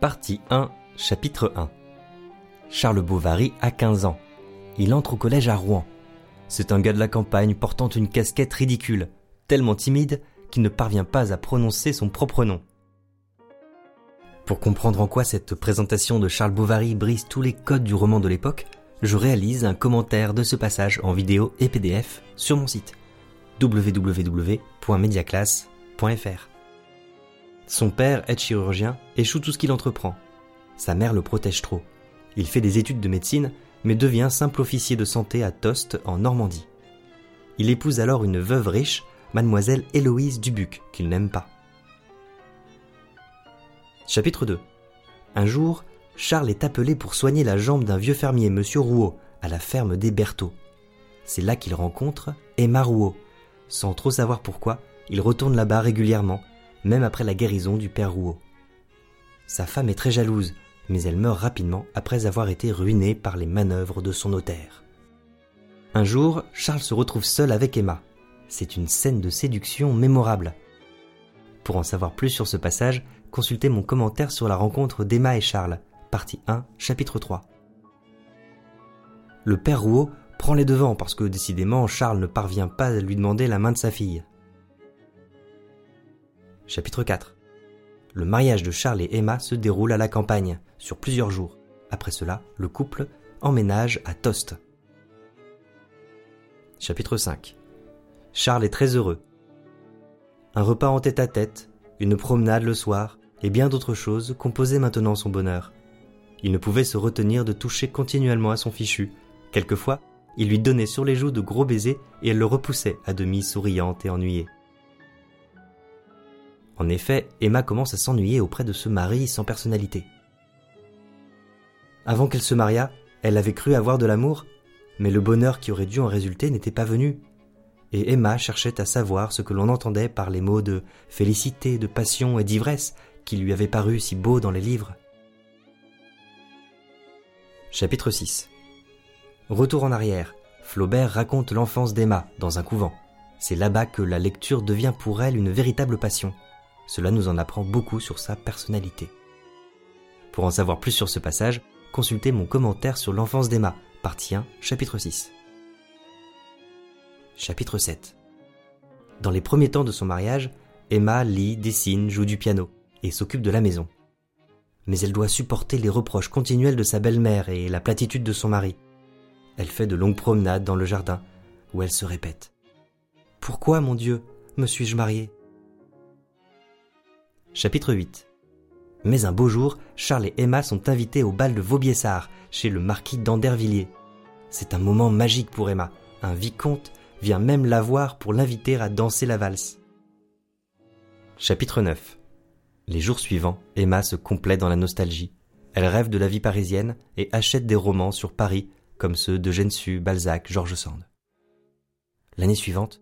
Partie 1, chapitre 1 Charles Bovary a 15 ans. Il entre au collège à Rouen. C'est un gars de la campagne portant une casquette ridicule, tellement timide qu'il ne parvient pas à prononcer son propre nom. Pour comprendre en quoi cette présentation de Charles Bovary brise tous les codes du roman de l'époque, je réalise un commentaire de ce passage en vidéo et PDF sur mon site www.mediaclass.fr. Son père, est chirurgien, échoue tout ce qu'il entreprend. Sa mère le protège trop. Il fait des études de médecine, mais devient simple officier de santé à Tost, en Normandie. Il épouse alors une veuve riche, mademoiselle Héloïse Dubuc, qu'il n'aime pas. Chapitre 2 Un jour, Charles est appelé pour soigner la jambe d'un vieux fermier, monsieur Rouault, à la ferme des Berthaud. C'est là qu'il rencontre Emma Rouault. Sans trop savoir pourquoi, il retourne là-bas régulièrement, même après la guérison du père Rouault. Sa femme est très jalouse, mais elle meurt rapidement après avoir été ruinée par les manœuvres de son notaire. Un jour, Charles se retrouve seul avec Emma. C'est une scène de séduction mémorable. Pour en savoir plus sur ce passage, consultez mon commentaire sur la rencontre d'Emma et Charles, partie 1, chapitre 3. Le père Rouault prend les devants parce que décidément Charles ne parvient pas à lui demander la main de sa fille. Chapitre 4 Le mariage de Charles et Emma se déroule à la campagne, sur plusieurs jours. Après cela, le couple emménage à Tost. Chapitre 5 Charles est très heureux. Un repas en tête à tête, une promenade le soir, et bien d'autres choses composaient maintenant son bonheur. Il ne pouvait se retenir de toucher continuellement à son fichu. Quelquefois, il lui donnait sur les joues de gros baisers et elle le repoussait à demi souriante et ennuyée. En effet, Emma commence à s'ennuyer auprès de ce mari sans personnalité. Avant qu'elle se mariât, elle avait cru avoir de l'amour, mais le bonheur qui aurait dû en résulter n'était pas venu. Et Emma cherchait à savoir ce que l'on entendait par les mots de félicité, de passion et d'ivresse qui lui avaient paru si beaux dans les livres. Chapitre 6 Retour en arrière. Flaubert raconte l'enfance d'Emma dans un couvent. C'est là-bas que la lecture devient pour elle une véritable passion. Cela nous en apprend beaucoup sur sa personnalité. Pour en savoir plus sur ce passage, consultez mon commentaire sur l'enfance d'Emma, partie 1, chapitre 6. Chapitre 7 Dans les premiers temps de son mariage, Emma lit, dessine, joue du piano et s'occupe de la maison. Mais elle doit supporter les reproches continuels de sa belle-mère et la platitude de son mari. Elle fait de longues promenades dans le jardin, où elle se répète. Pourquoi, mon Dieu, me suis-je mariée? Chapitre 8 Mais un beau jour, Charles et Emma sont invités au bal de Vaubyessard, chez le marquis d'Andervilliers. C'est un moment magique pour Emma. Un vicomte vient même la voir pour l'inviter à danser la valse. Chapitre 9 Les jours suivants, Emma se complaît dans la nostalgie. Elle rêve de la vie parisienne et achète des romans sur Paris, comme ceux de Gensu, Balzac, George Sand. L'année suivante,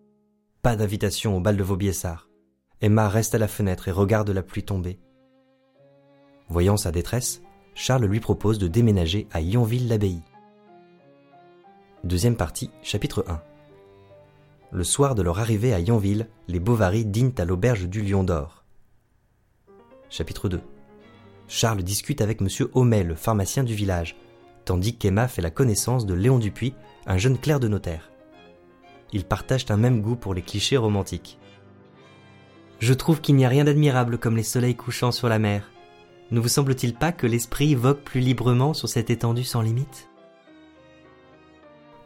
pas d'invitation au bal de Vaubyessard. Emma reste à la fenêtre et regarde la pluie tomber. Voyant sa détresse, Charles lui propose de déménager à Yonville-l'Abbaye. Deuxième partie, chapitre 1. Le soir de leur arrivée à Yonville, les Bovary dînent à l'auberge du Lion d'Or. Chapitre 2. Charles discute avec M. Homais, le pharmacien du village, tandis qu'Emma fait la connaissance de Léon Dupuis, un jeune clerc de notaire. Ils partagent un même goût pour les clichés romantiques. Je trouve qu'il n'y a rien d'admirable comme les soleils couchants sur la mer. Ne vous semble-t-il pas que l'esprit vogue plus librement sur cette étendue sans limite?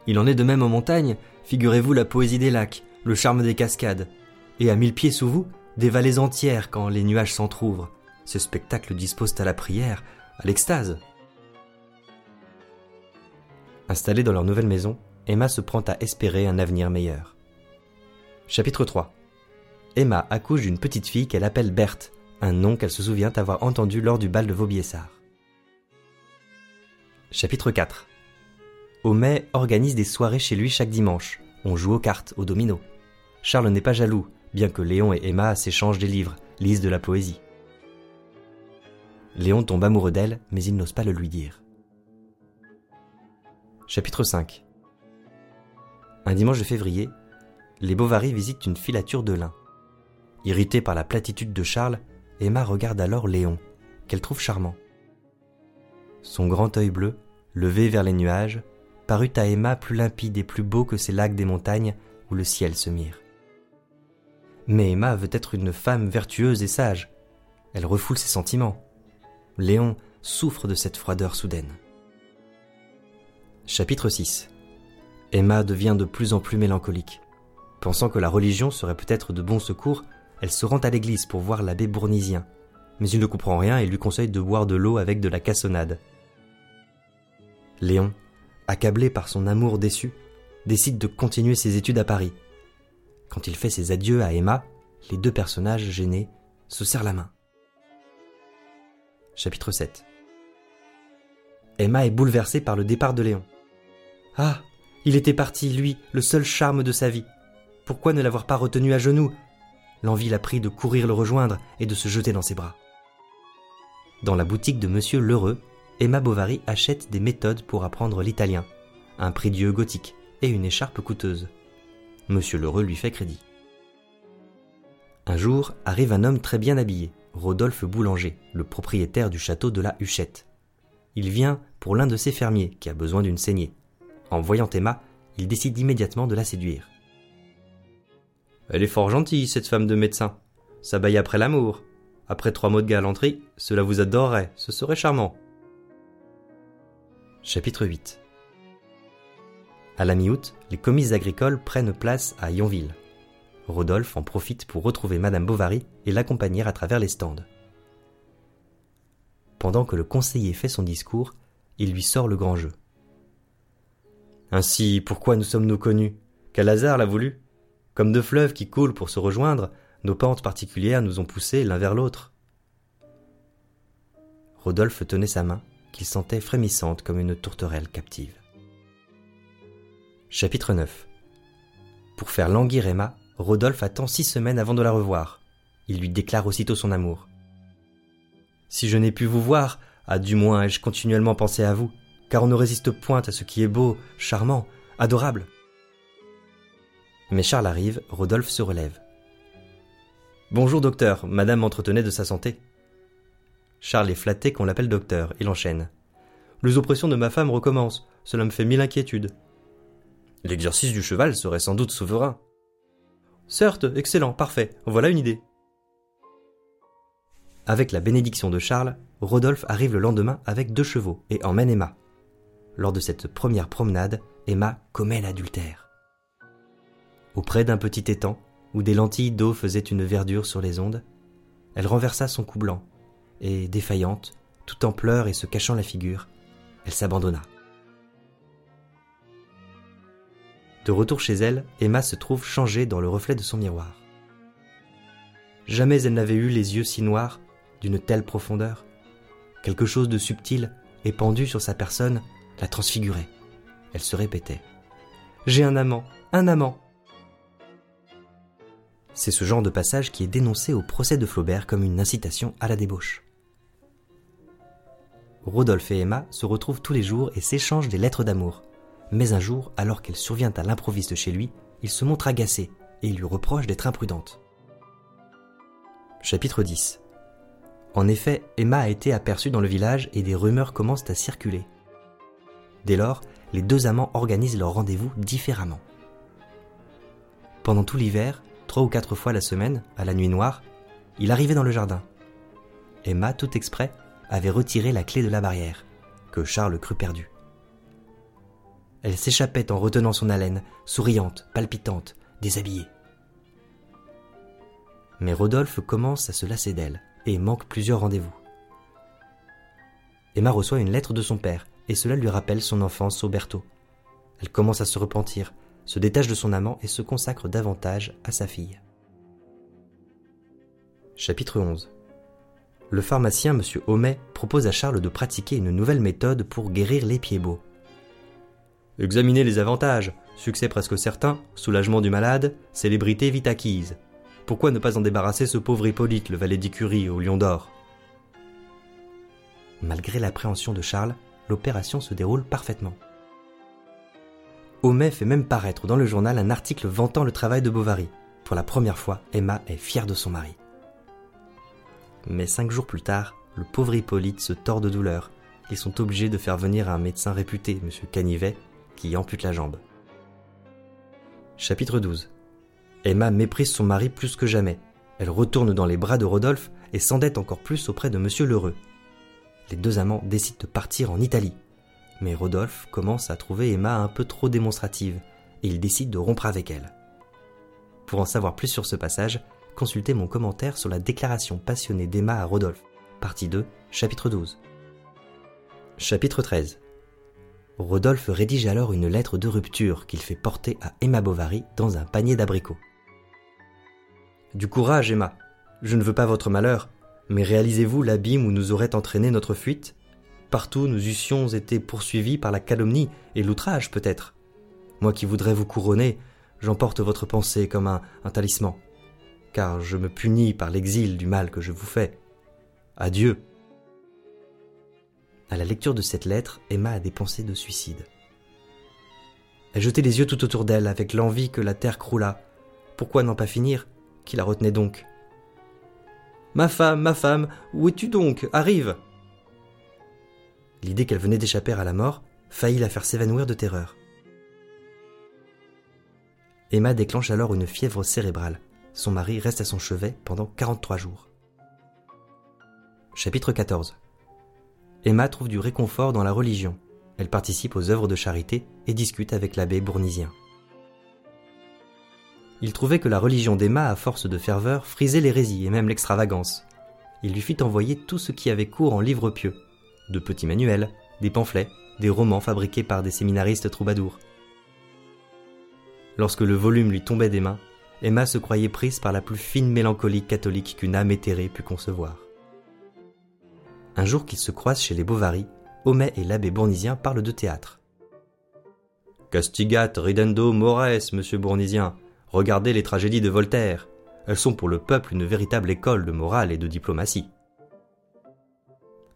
Il en est de même en montagne, figurez-vous la poésie des lacs, le charme des cascades, et à mille pieds sous vous, des vallées entières quand les nuages s'entr'ouvrent. Ce spectacle dispose à la prière, à l'extase. Installée dans leur nouvelle maison, Emma se prend à espérer un avenir meilleur. Chapitre 3 Emma accouche d'une petite fille qu'elle appelle Berthe, un nom qu'elle se souvient avoir entendu lors du bal de Vaubyessard. Chapitre 4 Homais organise des soirées chez lui chaque dimanche. On joue aux cartes, aux dominos. Charles n'est pas jaloux, bien que Léon et Emma s'échangent des livres, lisent de la poésie. Léon tombe amoureux d'elle, mais il n'ose pas le lui dire. Chapitre 5 Un dimanche de février, les Bovary visitent une filature de lin. Irritée par la platitude de Charles, Emma regarde alors Léon. qu'elle trouve charmant. Son grand œil bleu, levé vers les nuages, parut à Emma plus limpide et plus beau que ces lacs des montagnes où le ciel se mire. Mais Emma veut être une femme vertueuse et sage. Elle refoule ses sentiments. Léon souffre de cette froideur soudaine. Chapitre 6 Emma devient de plus en plus mélancolique. Pensant que la religion serait peut-être de bon secours, elle se rend à l'église pour voir l'abbé Bournisien. Mais il ne comprend rien et lui conseille de boire de l'eau avec de la cassonade. Léon, accablé par son amour déçu, décide de continuer ses études à Paris. Quand il fait ses adieux à Emma, les deux personnages gênés se serrent la main. Chapitre 7 Emma est bouleversée par le départ de Léon. Ah Il était parti, lui, le seul charme de sa vie. Pourquoi ne l'avoir pas retenu à genoux? L'envie l'a pris de courir le rejoindre et de se jeter dans ses bras. Dans la boutique de Monsieur Lheureux, Emma Bovary achète des méthodes pour apprendre l'italien, un prie-dieu gothique et une écharpe coûteuse. Monsieur Lheureux lui fait crédit. Un jour arrive un homme très bien habillé, Rodolphe Boulanger, le propriétaire du château de la Huchette. Il vient pour l'un de ses fermiers qui a besoin d'une saignée. En voyant Emma, il décide immédiatement de la séduire. Elle est fort gentille, cette femme de médecin. Ça baille après l'amour. Après trois mots de galanterie, cela vous adorerait, ce serait charmant. Chapitre 8 À la mi-août, les commises agricoles prennent place à Yonville. Rodolphe en profite pour retrouver Madame Bovary et l'accompagner à travers les stands. Pendant que le conseiller fait son discours, il lui sort le grand jeu. Ainsi, pourquoi nous sommes-nous connus? Quel hasard l'a voulu? Comme deux fleuves qui coulent pour se rejoindre, nos pentes particulières nous ont poussés l'un vers l'autre. Rodolphe tenait sa main, qu'il sentait frémissante comme une tourterelle captive. Chapitre 9 Pour faire languir Emma, Rodolphe attend six semaines avant de la revoir. Il lui déclare aussitôt son amour. Si je n'ai pu vous voir, à du moins ai-je continuellement pensé à vous, car on ne résiste point à ce qui est beau, charmant, adorable. Mais Charles arrive, Rodolphe se relève. Bonjour docteur, madame m'entretenait de sa santé. Charles est flatté qu'on l'appelle docteur, il enchaîne. Les oppressions de ma femme recommencent, cela me fait mille inquiétudes. L'exercice du cheval serait sans doute souverain. Certes, excellent, parfait, voilà une idée. Avec la bénédiction de Charles, Rodolphe arrive le lendemain avec deux chevaux et emmène Emma. Lors de cette première promenade, Emma commet l'adultère. Auprès d'un petit étang, où des lentilles d'eau faisaient une verdure sur les ondes, elle renversa son cou blanc, et, défaillante, tout en pleurs et se cachant la figure, elle s'abandonna. De retour chez elle, Emma se trouve changée dans le reflet de son miroir. Jamais elle n'avait eu les yeux si noirs, d'une telle profondeur. Quelque chose de subtil, épandu sur sa personne, la transfigurait. Elle se répétait. J'ai un amant, un amant. C'est ce genre de passage qui est dénoncé au procès de Flaubert comme une incitation à la débauche. Rodolphe et Emma se retrouvent tous les jours et s'échangent des lettres d'amour. Mais un jour, alors qu'elle survient à l'improviste chez lui, il se montre agacé et il lui reproche d'être imprudente. Chapitre 10 En effet, Emma a été aperçue dans le village et des rumeurs commencent à circuler. Dès lors, les deux amants organisent leur rendez-vous différemment. Pendant tout l'hiver, trois ou quatre fois la semaine, à la nuit noire, il arrivait dans le jardin. Emma, tout exprès, avait retiré la clé de la barrière, que Charles crut perdue. Elle s'échappait en retenant son haleine, souriante, palpitante, déshabillée. Mais Rodolphe commence à se lasser d'elle et manque plusieurs rendez-vous. Emma reçoit une lettre de son père et cela lui rappelle son enfance au Berthaud. Elle commence à se repentir, se détache de son amant et se consacre davantage à sa fille. Chapitre 11 Le pharmacien M. Homais propose à Charles de pratiquer une nouvelle méthode pour guérir les pieds beaux. Examinez les avantages. Succès presque certain, soulagement du malade, célébrité vite acquise. Pourquoi ne pas en débarrasser ce pauvre Hippolyte, le valet d'écurie au lion d'or? Malgré l'appréhension de Charles, l'opération se déroule parfaitement. Homais fait même paraître dans le journal un article vantant le travail de Bovary. Pour la première fois, Emma est fière de son mari. Mais cinq jours plus tard, le pauvre Hippolyte se tord de douleur. Ils sont obligés de faire venir un médecin réputé, M. Canivet, qui ampute la jambe. Chapitre 12 Emma méprise son mari plus que jamais. Elle retourne dans les bras de Rodolphe et s'endette encore plus auprès de M. Lheureux. Les deux amants décident de partir en Italie. Mais Rodolphe commence à trouver Emma un peu trop démonstrative et il décide de rompre avec elle. Pour en savoir plus sur ce passage, consultez mon commentaire sur la déclaration passionnée d'Emma à Rodolphe, partie 2, chapitre 12. Chapitre 13 Rodolphe rédige alors une lettre de rupture qu'il fait porter à Emma Bovary dans un panier d'abricots. Du courage, Emma. Je ne veux pas votre malheur, mais réalisez-vous l'abîme où nous aurait entraîné notre fuite? Partout nous eussions été poursuivis par la calomnie et l'outrage peut-être. Moi qui voudrais vous couronner, j'emporte votre pensée comme un, talisman, car je me punis par l'exil du mal que je vous fais. Adieu. À la lecture de cette lettre, Emma a des pensées de suicide. Elle jetait les yeux tout autour d'elle avec l'envie que la terre croulât. Pourquoi n'en pas finir? Qui la retenait donc? Ma femme, ma femme, où es-tu donc? Arrive L'idée qu'elle venait d'échapper à la mort faillit la faire s'évanouir de terreur. Emma déclenche alors une fièvre cérébrale. Son mari reste à son chevet pendant 43 jours. Chapitre 14 Emma trouve du réconfort dans la religion. Elle participe aux œuvres de charité et discute avec l'abbé bournisien. Il trouvait que la religion d'Emma, à force de ferveur, frisait l'hérésie et même l'extravagance. Il lui fit envoyer tout ce qui avait cours en livres pieux, de petits manuels, des pamphlets, des romans fabriqués par des séminaristes troubadours. Lorsque le volume lui tombait des mains, Emma se croyait prise par la plus fine mélancolie catholique qu'une âme éthérée pût concevoir. Un jour qu'ils se croisent chez les Bovary, Homais et l'abbé Bournisien parlent de théâtre. Castigat ridendo mores, monsieur Bournisien. Regardez les tragédies de Voltaire. Elles sont pour le peuple une véritable école de morale et de diplomatie.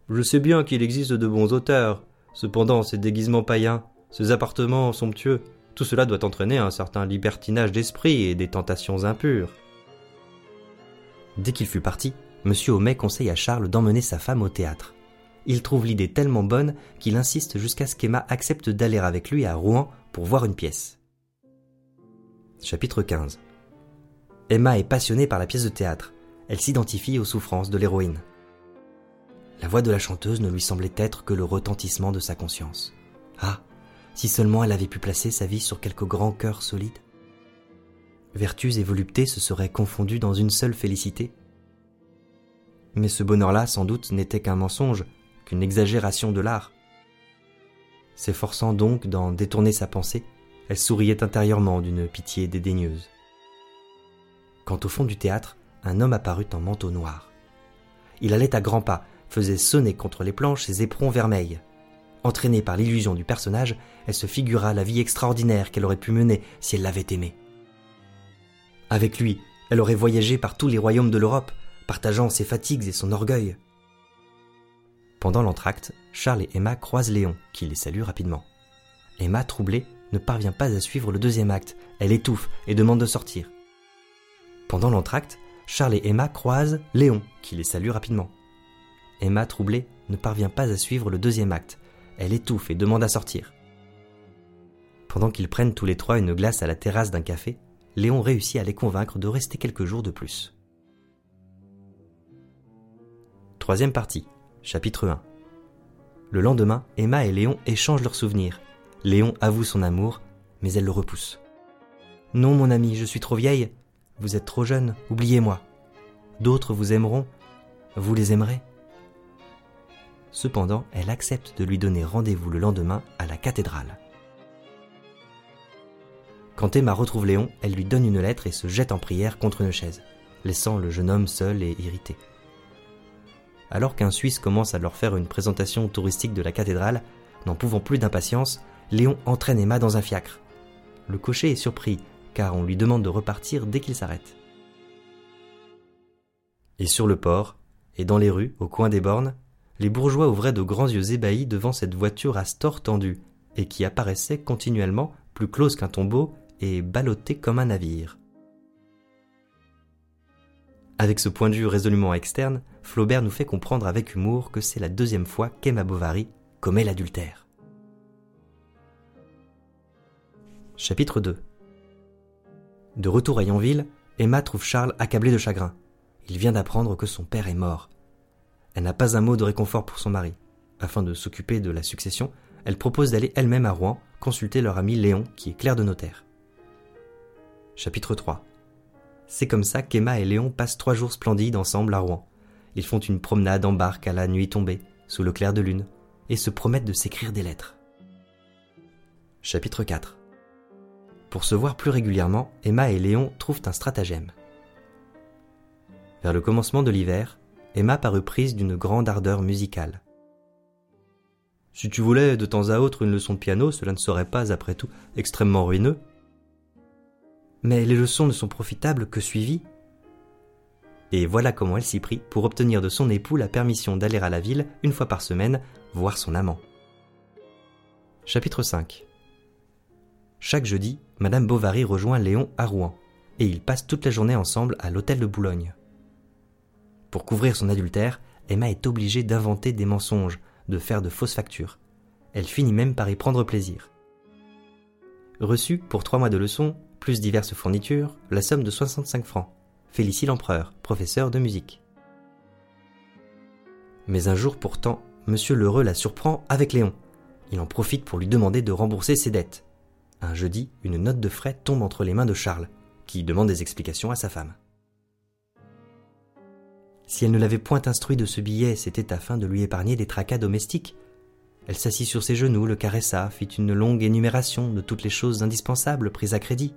Je sais bien qu'il existe de bons auteurs. Cependant, ces déguisements païens, ces appartements somptueux, tout cela doit entraîner un certain libertinage d'esprit et des tentations impures. Dès qu'il fut parti, M. Homais conseille à Charles d'emmener sa femme au théâtre. Il trouve l'idée tellement bonne qu'il insiste jusqu'à ce qu'Emma accepte d'aller avec lui à Rouen pour voir une pièce. Chapitre 15 Emma est passionnée par la pièce de théâtre. Elle s'identifie aux souffrances de l'héroïne. La voix de la chanteuse ne lui semblait être que le retentissement de sa conscience. Ah, si seulement elle avait pu placer sa vie sur quelque grand cœur solide. Vertus et volupté se seraient confondues dans une seule félicité. Mais ce bonheur-là, sans doute, n'était qu'un mensonge, qu'une exagération de l'art. S'efforçant donc d'en détourner sa pensée, elle souriait intérieurement d'une pitié dédaigneuse. Quand au fond du théâtre, un homme apparut en manteau noir. Il allait à grands pas, faisait sonner contre les planches ses éperons vermeils. Entraînée par l'illusion du personnage, elle se figura la vie extraordinaire qu'elle aurait pu mener si elle l'avait aimé. Avec lui, elle aurait voyagé par tous les royaumes de l'Europe, partageant ses fatigues et son orgueil. Pendant l'entracte, Charles et Emma croisent Léon, qui les salue rapidement. Emma, troublée, ne parvient pas à suivre le deuxième acte. Elle étouffe et demande de sortir. Pendant l'entracte, Charles et Emma croisent Léon, qui les salue rapidement. Emma, troublée, ne parvient pas à suivre le deuxième acte. Elle étouffe et demande à sortir. Pendant qu'ils prennent tous les trois une glace à la terrasse d'un café, Léon réussit à les convaincre de rester quelques jours de plus. Troisième partie, chapitre 1. Le lendemain, Emma et Léon échangent leurs souvenirs. Léon avoue son amour, mais elle le repousse. Non, mon ami, je suis trop vieille. Vous êtes trop jeune, oubliez-moi. D'autres vous aimeront, vous les aimerez. Cependant, elle accepte de lui donner rendez-vous le lendemain à la cathédrale. Quand Emma retrouve Léon, elle lui donne une lettre et se jette en prière contre une chaise, laissant le jeune homme seul et irrité. Alors qu'un Suisse commence à leur faire une présentation touristique de la cathédrale, n'en pouvant plus d'impatience, Léon entraîne Emma dans un fiacre. Le cocher est surpris, car on lui demande de repartir dès qu'il s'arrête. Et sur le port, et dans les rues, au coin des bornes, les bourgeois ouvraient de grands yeux ébahis devant cette voiture à store tendu, et qui apparaissait continuellement, plus close qu'un tombeau, et ballottée comme un navire. Avec ce point de vue résolument externe, Flaubert nous fait comprendre avec humour que c'est la deuxième fois qu'Emma Bovary commet l'adultère. Chapitre 2 De retour à Yonville, Emma trouve Charles accablé de chagrin. Il vient d'apprendre que son père est mort. Elle n'a pas un mot de réconfort pour son mari. Afin de s'occuper de la succession, elle propose d'aller elle-même à Rouen consulter leur ami Léon, qui est clerc de notaire. Chapitre 3 C'est comme ça qu'Emma et Léon passent trois jours splendides ensemble à Rouen. Ils font une promenade en barque à la nuit tombée, sous le clair de lune, et se promettent de s'écrire des lettres. Chapitre 4 Pour se voir plus régulièrement, Emma et Léon trouvent un stratagème. Vers le commencement de l'hiver, Emma parut prise d'une grande ardeur musicale. Si tu voulais de temps à autre une leçon de piano, cela ne serait pas, après tout, extrêmement ruineux. Mais les leçons ne sont profitables que suivies. Et voilà comment elle s'y prit pour obtenir de son époux la permission d'aller à la ville une fois par semaine voir son amant. Chapitre 5 Chaque jeudi, Madame Bovary rejoint Léon à Rouen, et ils passent toute la journée ensemble à l'hôtel de Boulogne. Pour couvrir son adultère, Emma est obligée d'inventer des mensonges, de faire de fausses factures. Elle finit même par y prendre plaisir. Reçue pour trois mois de leçons, plus diverses fournitures, la somme de 65 francs. Félicie l'empereur, professeur de musique. Mais un jour pourtant, Monsieur Lheureux la surprend avec Léon. Il en profite pour lui demander de rembourser ses dettes. Un jeudi, une note de frais tombe entre les mains de Charles, qui demande des explications à sa femme. Si elle ne l'avait point instruit de ce billet, c'était afin de lui épargner des tracas domestiques. Elle s'assit sur ses genoux, le caressa, fit une longue énumération de toutes les choses indispensables prises à crédit.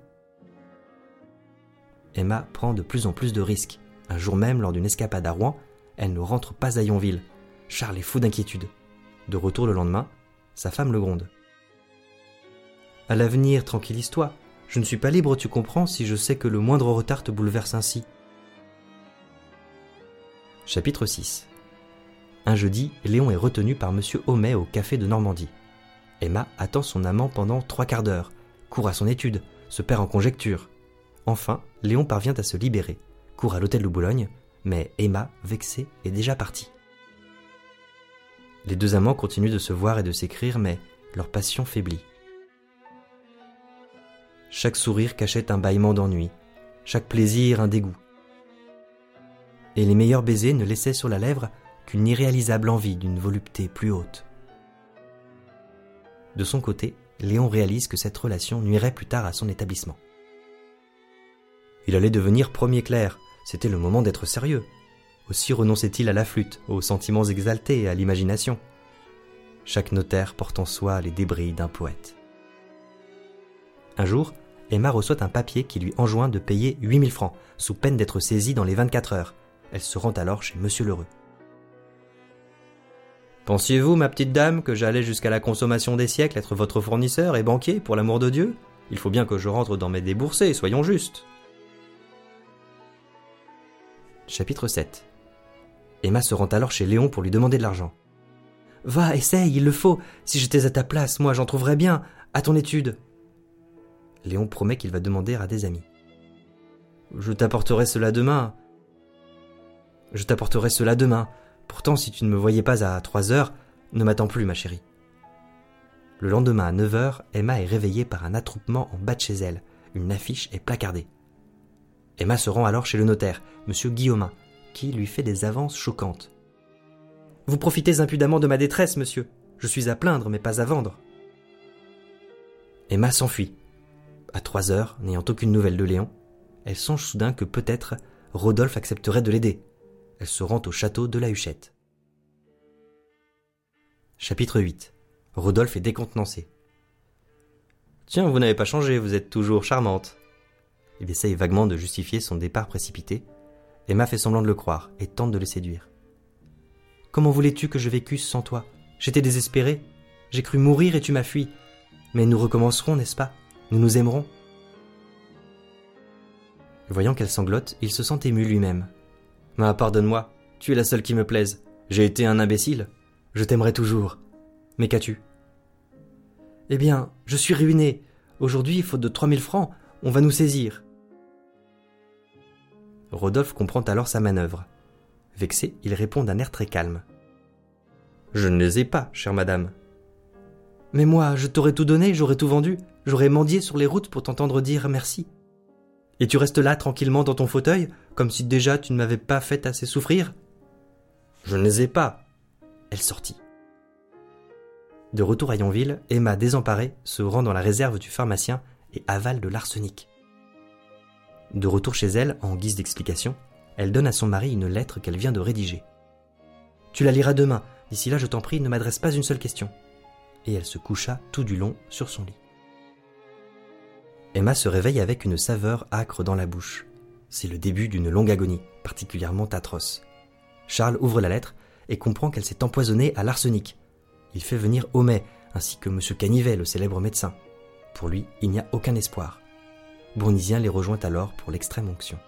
Emma prend de plus en plus de risques. Un jour même, lors d'une escapade à Rouen, elle ne rentre pas à Yonville. Charles est fou d'inquiétude. De retour le lendemain, sa femme le gronde. À l'avenir, tranquillise-toi. Je ne suis pas libre, tu comprends, si je sais que le moindre retard te bouleverse ainsi. Chapitre 6 Un jeudi, Léon est retenu par M. Homais au café de Normandie. Emma attend son amant pendant trois quarts d'heure, court à son étude, se perd en conjectures. Enfin, Léon parvient à se libérer, court à l'hôtel de Boulogne, mais Emma, vexée, est déjà partie. Les deux amants continuent de se voir et de s'écrire, mais leur passion faiblit. Chaque sourire cachait un bâillement d'ennui, chaque plaisir un dégoût et les meilleurs baisers ne laissaient sur la lèvre qu'une irréalisable envie d'une volupté plus haute. De son côté, Léon réalise que cette relation nuirait plus tard à son établissement. Il allait devenir premier clerc, c'était le moment d'être sérieux. Aussi renonçait-il à la flûte, aux sentiments exaltés et à l'imagination. Chaque notaire porte en soi les débris d'un poète. Un jour, Emma reçoit un papier qui lui enjoint de payer 8000 francs, sous peine d'être saisie dans les 24 heures, elle se rend alors chez Monsieur Lheureux. Pensiez-vous, ma petite dame, que j'allais jusqu'à la consommation des siècles être votre fournisseur et banquier, pour l'amour de Dieu? Il faut bien que je rentre dans mes déboursés, soyons justes. Chapitre 7 Emma se rend alors chez Léon pour lui demander de l'argent. Va, essaye, il le faut. Si j'étais à ta place, moi j'en trouverais bien. À ton étude. Léon promet qu'il va demander à des amis. Je t'apporterai cela demain. Je t'apporterai cela demain. Pourtant, si tu ne me voyais pas à trois heures, ne m'attends plus, ma chérie. Le lendemain à 9 heures, Emma est réveillée par un attroupement en bas de chez elle. Une affiche est placardée. Emma se rend alors chez le notaire, M. Guillaumin, qui lui fait des avances choquantes. Vous profitez impudemment de ma détresse, monsieur. Je suis à plaindre, mais pas à vendre. Emma s'enfuit. À trois heures, n'ayant aucune nouvelle de Léon, elle songe soudain que peut-être Rodolphe accepterait de l'aider elle se rend au château de la Huchette. Chapitre 8 Rodolphe est décontenancé. Tiens, vous n'avez pas changé, vous êtes toujours charmante. Il essaye vaguement de justifier son départ précipité. Emma fait semblant de le croire et tente de le séduire. Comment voulais-tu que je vécusse sans toi? J'étais désespéré. J'ai cru mourir et tu m'as fui. Mais nous recommencerons, n'est-ce pas? Nous nous aimerons. Voyant qu'elle sanglote, il se sent ému lui-même. Ah, pardonne-moi, tu es la seule qui me plaise. J'ai été un imbécile. Je t'aimerai toujours. Mais qu'as-tu? Eh bien, je suis ruiné. Aujourd'hui, faute de trois mille francs, on va nous saisir. Rodolphe comprend alors sa manœuvre. Vexé, il répond d'un air très calme. Je ne les ai pas, chère madame. Mais moi, je t'aurais tout donné, j'aurais tout vendu, j'aurais mendié sur les routes pour t'entendre dire merci. Et tu restes là tranquillement dans ton fauteuil, comme si déjà tu ne m'avais pas fait assez souffrir Je ne les ai pas. Elle sortit. De retour à Yonville, Emma, désemparée, se rend dans la réserve du pharmacien et avale de l'arsenic. De retour chez elle, en guise d'explication, elle donne à son mari une lettre qu'elle vient de rédiger. Tu la liras demain. D'ici là, je t'en prie, ne m'adresse pas une seule question. Et elle se coucha tout du long sur son lit. Emma se réveille avec une saveur âcre dans la bouche. C'est le début d'une longue agonie, particulièrement atroce. Charles ouvre la lettre et comprend qu'elle s'est empoisonnée à l'arsenic. Il fait venir Homais, ainsi que M. Canivet, le célèbre médecin. Pour lui, il n'y a aucun espoir. Bournisien les rejoint alors pour l'extrême onction.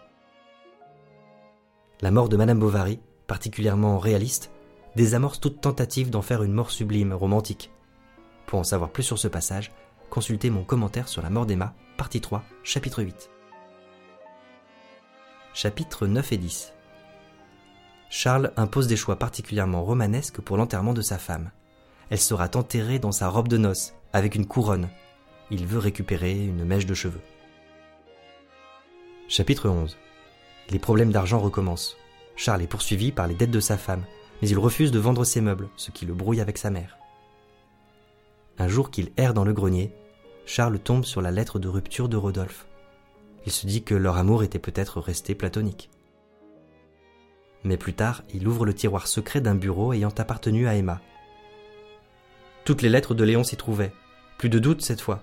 La mort de Madame Bovary, particulièrement réaliste, désamorce toute tentative d'en faire une mort sublime, romantique. Pour en savoir plus sur ce passage, consultez mon commentaire sur la mort d'Emma, partie 3, chapitre 8. Chapitres 9 et 10 Charles impose des choix particulièrement romanesques pour l'enterrement de sa femme. Elle sera enterrée dans sa robe de noces, avec une couronne. Il veut récupérer une mèche de cheveux. Chapitre 11 Les problèmes d'argent recommencent. Charles est poursuivi par les dettes de sa femme, mais il refuse de vendre ses meubles, ce qui le brouille avec sa mère. Un jour qu'il erre dans le grenier, Charles tombe sur la lettre de rupture de Rodolphe. Il se dit que leur amour était peut-être resté platonique. Mais plus tard, il ouvre le tiroir secret d'un bureau ayant appartenu à Emma. Toutes les lettres de Léon s'y trouvaient. Plus de doute cette fois.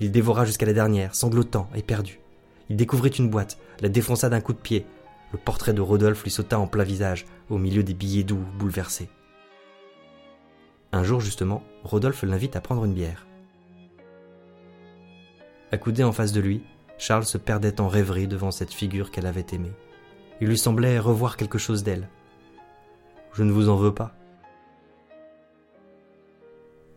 Il dévora jusqu'à la dernière, sanglotant et perdu. Il découvrit une boîte, la défonça d'un coup de pied. Le portrait de Rodolphe lui sauta en plein visage, au milieu des billets doux, bouleversés. Un jour justement, Rodolphe l'invite à prendre une bière. Accoudé en face de lui, Charles se perdait en rêverie devant cette figure qu'elle avait aimée. Il lui semblait revoir quelque chose d'elle. Je ne vous en veux pas.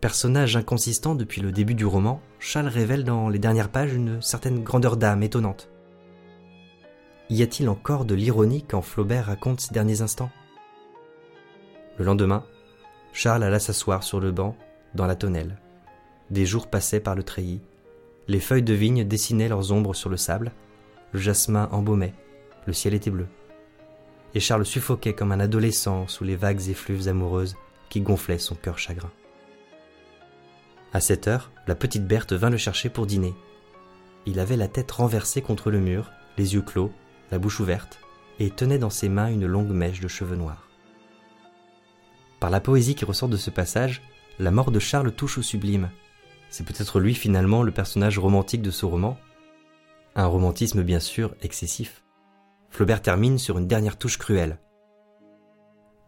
Personnage inconsistant depuis le début du roman, Charles révèle dans les dernières pages une certaine grandeur d'âme étonnante. Y a-t-il encore de l'ironie quand Flaubert raconte ses derniers instants? Le lendemain, Charles alla s'asseoir sur le banc dans la tonnelle. Des jours passaient par le treillis. Les feuilles de vigne dessinaient leurs ombres sur le sable. Le jasmin embaumait. Le ciel était bleu. Et Charles suffoquait comme un adolescent sous les vagues effluves amoureuses qui gonflaient son cœur chagrin. À cette heure, la petite Berthe vint le chercher pour dîner. Il avait la tête renversée contre le mur, les yeux clos, la bouche ouverte, et tenait dans ses mains une longue mèche de cheveux noirs. Par la poésie qui ressort de ce passage, la mort de Charles touche au sublime. C'est peut-être lui finalement le personnage romantique de ce roman. Un romantisme bien sûr excessif. Flaubert termine sur une dernière touche cruelle.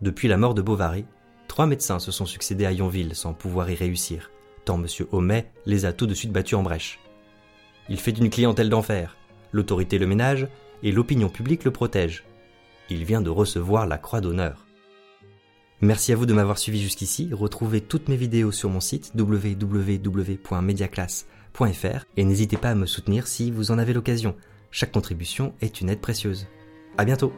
Depuis la mort de Bovary, trois médecins se sont succédés à Yonville sans pouvoir y réussir tant M. Homais les a tout de suite battus en brèche. Il fait d'une clientèle d'enfer, l'autorité le ménage et l'opinion publique le protège. Il vient de recevoir la croix d'honneur. Merci à vous de m'avoir suivi jusqu'ici. Retrouvez toutes mes vidéos sur mon site www.mediaclass.fr et n'hésitez pas à me soutenir si vous en avez l'occasion. Chaque contribution est une aide précieuse. À bientôt!